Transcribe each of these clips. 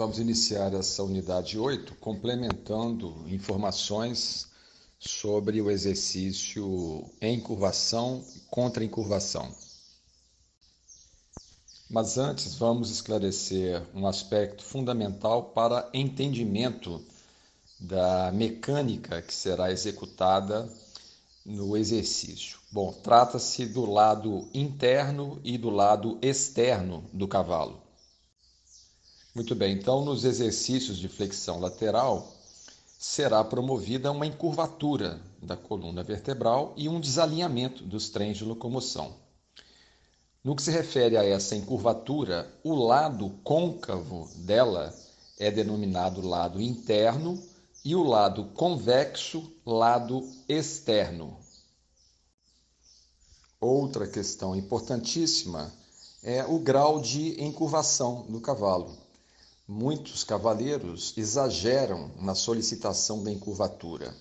Vamos iniciar essa unidade 8 complementando informações sobre o exercício em curvação e contra encurvação. Mas antes vamos esclarecer um aspecto fundamental para entendimento da mecânica que será executada no exercício. Bom, trata-se do lado interno e do lado externo do cavalo. Muito bem, então nos exercícios de flexão lateral será promovida uma encurvatura da coluna vertebral e um desalinhamento dos trens de locomoção. No que se refere a essa encurvatura, o lado côncavo dela é denominado lado interno e o lado convexo, lado externo. Outra questão importantíssima é o grau de encurvação do cavalo. Muitos cavaleiros exageram na solicitação da encurvatura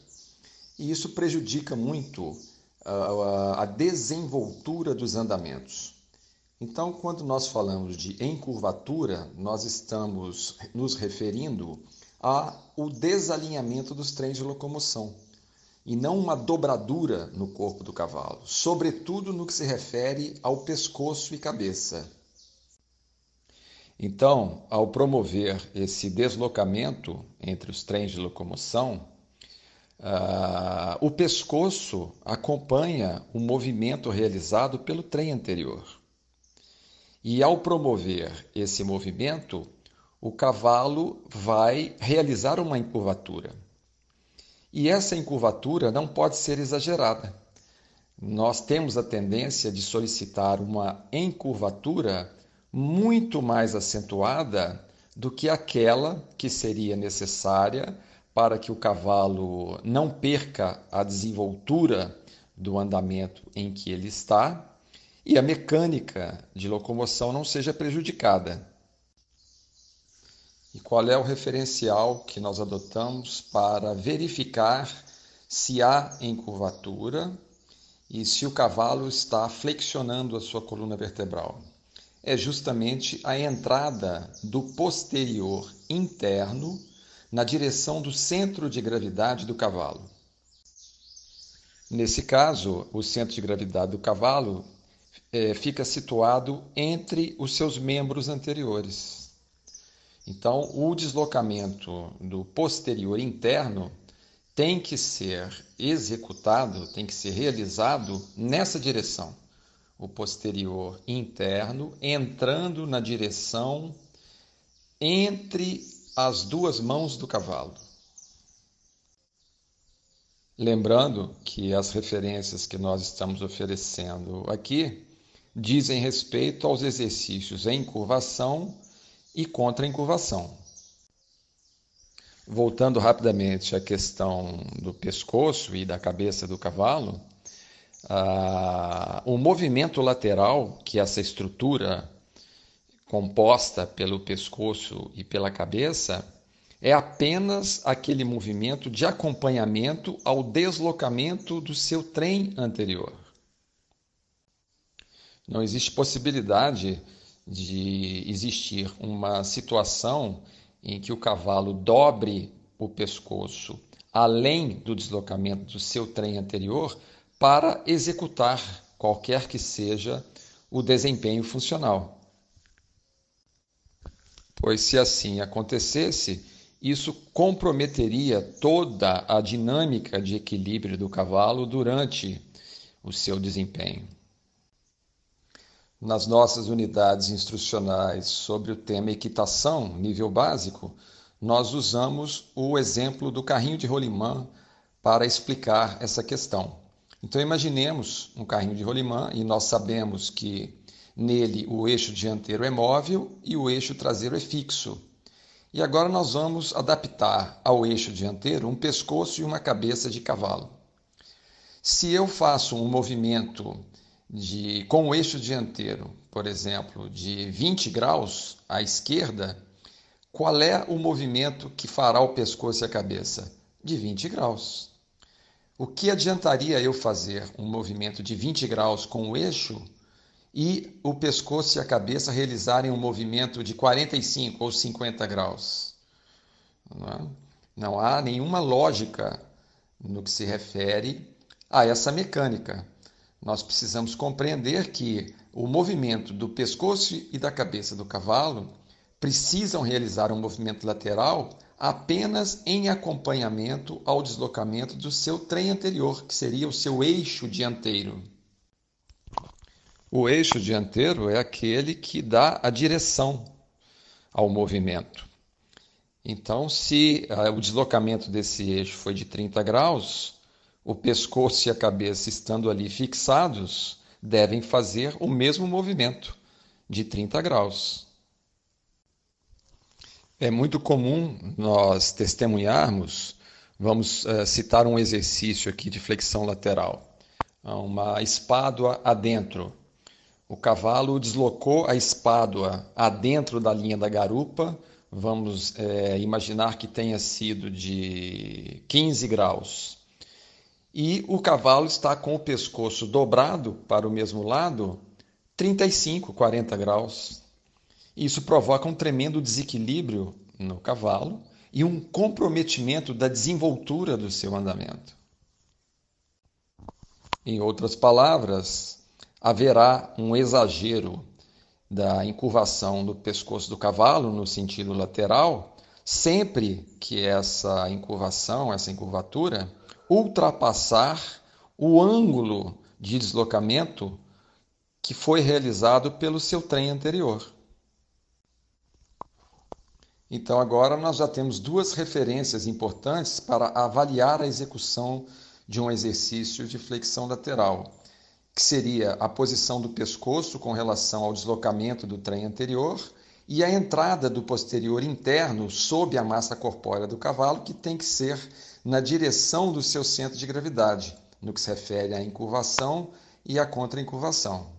e isso prejudica muito a, desenvoltura dos andamentos. Então, quando nós falamos de encurvatura, nós estamos nos referindo ao desalinhamento dos trens de locomoção e não uma dobradura no corpo do cavalo, sobretudo no que se refere ao pescoço e cabeça. Então, ao promover esse deslocamento entre os trens de locomoção, uh, o pescoço acompanha o movimento realizado pelo trem anterior. E ao promover esse movimento, o cavalo vai realizar uma encurvatura. E essa encurvatura não pode ser exagerada. Nós temos a tendência de solicitar uma encurvatura muito mais acentuada do que aquela que seria necessária para que o cavalo não perca a desenvoltura do andamento em que ele está e a mecânica de locomoção não seja prejudicada. E qual é o referencial que nós adotamos para verificar se há encurvatura e se o cavalo está flexionando a sua coluna vertebral? É justamente a entrada do posterior interno na direção do centro de gravidade do cavalo. Nesse caso, o centro de gravidade do cavalo é, fica situado entre os seus membros anteriores. Então, o deslocamento do posterior interno tem que ser executado, tem que ser realizado nessa direção. O posterior interno entrando na direção entre as duas mãos do cavalo. Lembrando que as referências que nós estamos oferecendo aqui dizem respeito aos exercícios em curvação e contra incurvação. Voltando rapidamente à questão do pescoço e da cabeça do cavalo, ah, o movimento lateral que essa estrutura composta pelo pescoço e pela cabeça é apenas aquele movimento de acompanhamento ao deslocamento do seu trem anterior. Não existe possibilidade de existir uma situação em que o cavalo dobre o pescoço além do deslocamento do seu trem anterior para executar qualquer que seja o desempenho funcional. Pois, se assim acontecesse, isso comprometeria toda a dinâmica de equilíbrio do cavalo durante o seu desempenho. Nas nossas unidades instrucionais sobre o tema equitação, nível básico, nós usamos o exemplo do carrinho de rolimã para explicar essa questão. Então imaginemos um carrinho de rolimã e nós sabemos que nele o eixo dianteiro é móvel e o eixo traseiro é fixo. E agora nós vamos adaptar ao eixo dianteiro um pescoço e uma cabeça de cavalo. Se eu faço um movimento de, com o eixo dianteiro, por exemplo, de 20 graus à esquerda, qual é o movimento que fará o pescoço e a cabeça? De 20 graus. O que adiantaria eu fazer um movimento de 20 graus com o eixo e o pescoço e a cabeça realizarem um movimento de 45 ou 50 graus. Não, é? Não há nenhuma lógica no que se refere a essa mecânica. Nós precisamos compreender que o movimento do pescoço e da cabeça do cavalo precisam realizar um movimento lateral apenas em acompanhamento ao deslocamento do seu trem anterior, que seria o seu eixo dianteiro. O eixo dianteiro é aquele que dá a direção ao movimento. Então, se uh, o deslocamento desse eixo foi de 30 graus, o pescoço e a cabeça estando ali fixados devem fazer o mesmo movimento de 30 graus. É muito comum nós testemunharmos, vamos uh, citar um exercício aqui de flexão lateral, uma espádua adentro. O cavalo deslocou a espádua adentro da linha da garupa, vamos é, imaginar que tenha sido de 15 graus. E o cavalo está com o pescoço dobrado para o mesmo lado, 35, 40 graus. Isso provoca um tremendo desequilíbrio no cavalo e um comprometimento da desenvoltura do seu andamento. Em outras palavras, haverá um exagero da encurvação do pescoço do cavalo no sentido lateral, sempre que essa encurvação, essa encurvatura, ultrapassar o ângulo de deslocamento que foi realizado pelo seu trem anterior. Então, agora nós já temos duas referências importantes para avaliar a execução de um exercício de flexão lateral, que seria a posição do pescoço com relação ao deslocamento do trem anterior e a entrada do posterior interno sob a massa corpórea do cavalo, que tem que ser na direção do seu centro de gravidade, no que se refere à incurvação e à contra-incurvação.